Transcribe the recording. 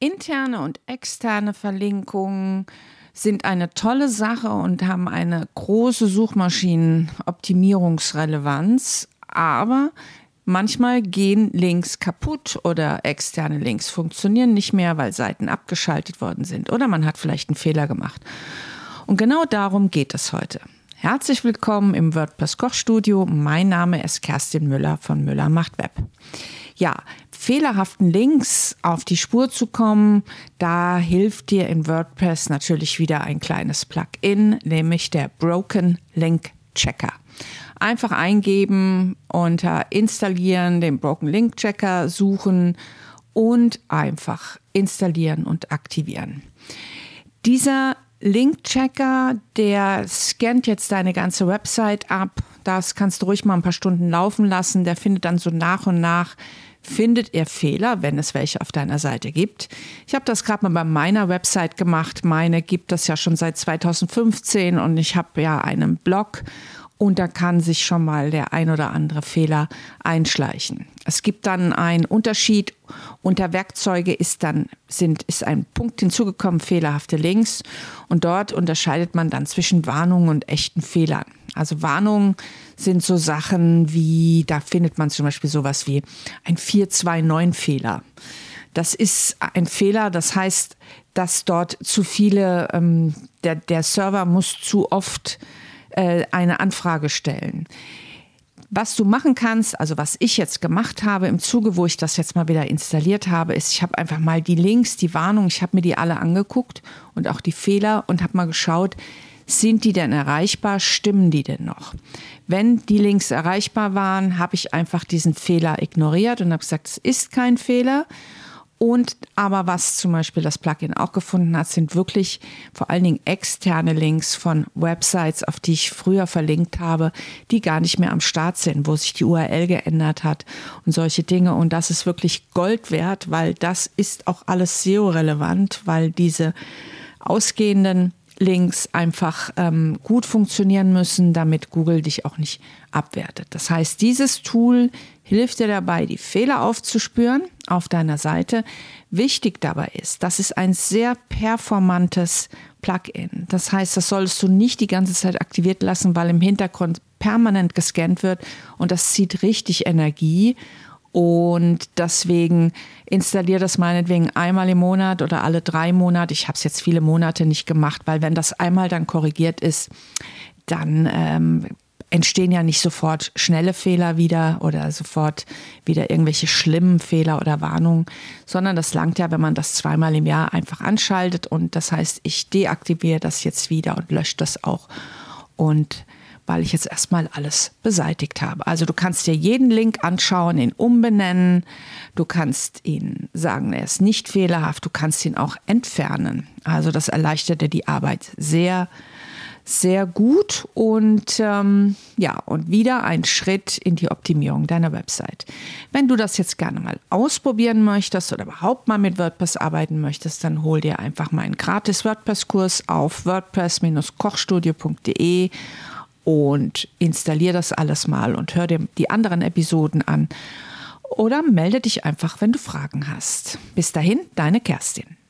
Interne und externe Verlinkungen sind eine tolle Sache und haben eine große Suchmaschinenoptimierungsrelevanz, aber manchmal gehen Links kaputt oder externe Links funktionieren nicht mehr, weil Seiten abgeschaltet worden sind oder man hat vielleicht einen Fehler gemacht. Und genau darum geht es heute. Herzlich willkommen im WordPress Kochstudio. Mein Name ist Kerstin Müller von Müller macht Web. Ja, fehlerhaften Links auf die Spur zu kommen, da hilft dir in WordPress natürlich wieder ein kleines Plugin, nämlich der Broken Link Checker. Einfach eingeben, unter Installieren den Broken Link Checker suchen und einfach installieren und aktivieren. Dieser Link-Checker, der scannt jetzt deine ganze Website ab. Das kannst du ruhig mal ein paar Stunden laufen lassen. Der findet dann so nach und nach findet er Fehler, wenn es welche auf deiner Seite gibt. Ich habe das gerade mal bei meiner Website gemacht. Meine gibt es ja schon seit 2015 und ich habe ja einen Blog und da kann sich schon mal der ein oder andere Fehler einschleichen. Es gibt dann einen Unterschied. Unter Werkzeuge ist dann sind, ist ein Punkt hinzugekommen, fehlerhafte Links. Und dort unterscheidet man dann zwischen Warnungen und echten Fehlern. Also Warnungen sind so Sachen wie, da findet man zum Beispiel sowas wie ein 429-Fehler. Das ist ein Fehler, das heißt, dass dort zu viele, ähm, der, der Server muss zu oft äh, eine Anfrage stellen. Was du machen kannst, also was ich jetzt gemacht habe im Zuge, wo ich das jetzt mal wieder installiert habe, ist, ich habe einfach mal die Links, die Warnung, ich habe mir die alle angeguckt und auch die Fehler und habe mal geschaut, sind die denn erreichbar, stimmen die denn noch? Wenn die Links erreichbar waren, habe ich einfach diesen Fehler ignoriert und habe gesagt, es ist kein Fehler und aber was zum Beispiel das Plugin auch gefunden hat, sind wirklich vor allen Dingen externe Links von Websites, auf die ich früher verlinkt habe, die gar nicht mehr am Start sind, wo sich die URL geändert hat und solche Dinge. Und das ist wirklich Gold wert, weil das ist auch alles SEO-relevant, weil diese ausgehenden Links einfach ähm, gut funktionieren müssen, damit Google dich auch nicht abwertet. Das heißt, dieses Tool hilft dir dabei, die Fehler aufzuspüren auf deiner Seite. Wichtig dabei ist, das ist ein sehr performantes Plugin. Das heißt, das solltest du nicht die ganze Zeit aktiviert lassen, weil im Hintergrund permanent gescannt wird und das zieht richtig Energie und deswegen installiere das meinetwegen einmal im Monat oder alle drei Monate. Ich habe es jetzt viele Monate nicht gemacht, weil wenn das einmal dann korrigiert ist, dann ähm, entstehen ja nicht sofort schnelle Fehler wieder oder sofort wieder irgendwelche schlimmen Fehler oder Warnungen, sondern das langt ja, wenn man das zweimal im Jahr einfach anschaltet. Und das heißt, ich deaktiviere das jetzt wieder und lösche das auch. Und weil ich jetzt erstmal alles beseitigt habe. Also du kannst dir jeden Link anschauen, ihn umbenennen, du kannst ihn sagen, er ist nicht fehlerhaft, du kannst ihn auch entfernen. Also das erleichtert dir die Arbeit sehr, sehr gut und ähm, ja, und wieder ein Schritt in die Optimierung deiner Website. Wenn du das jetzt gerne mal ausprobieren möchtest oder überhaupt mal mit WordPress arbeiten möchtest, dann hol dir einfach mal einen gratis WordPress-Kurs auf wordpress-kochstudio.de und installier das alles mal und hör dir die anderen Episoden an. Oder melde dich einfach, wenn du Fragen hast. Bis dahin, deine Kerstin.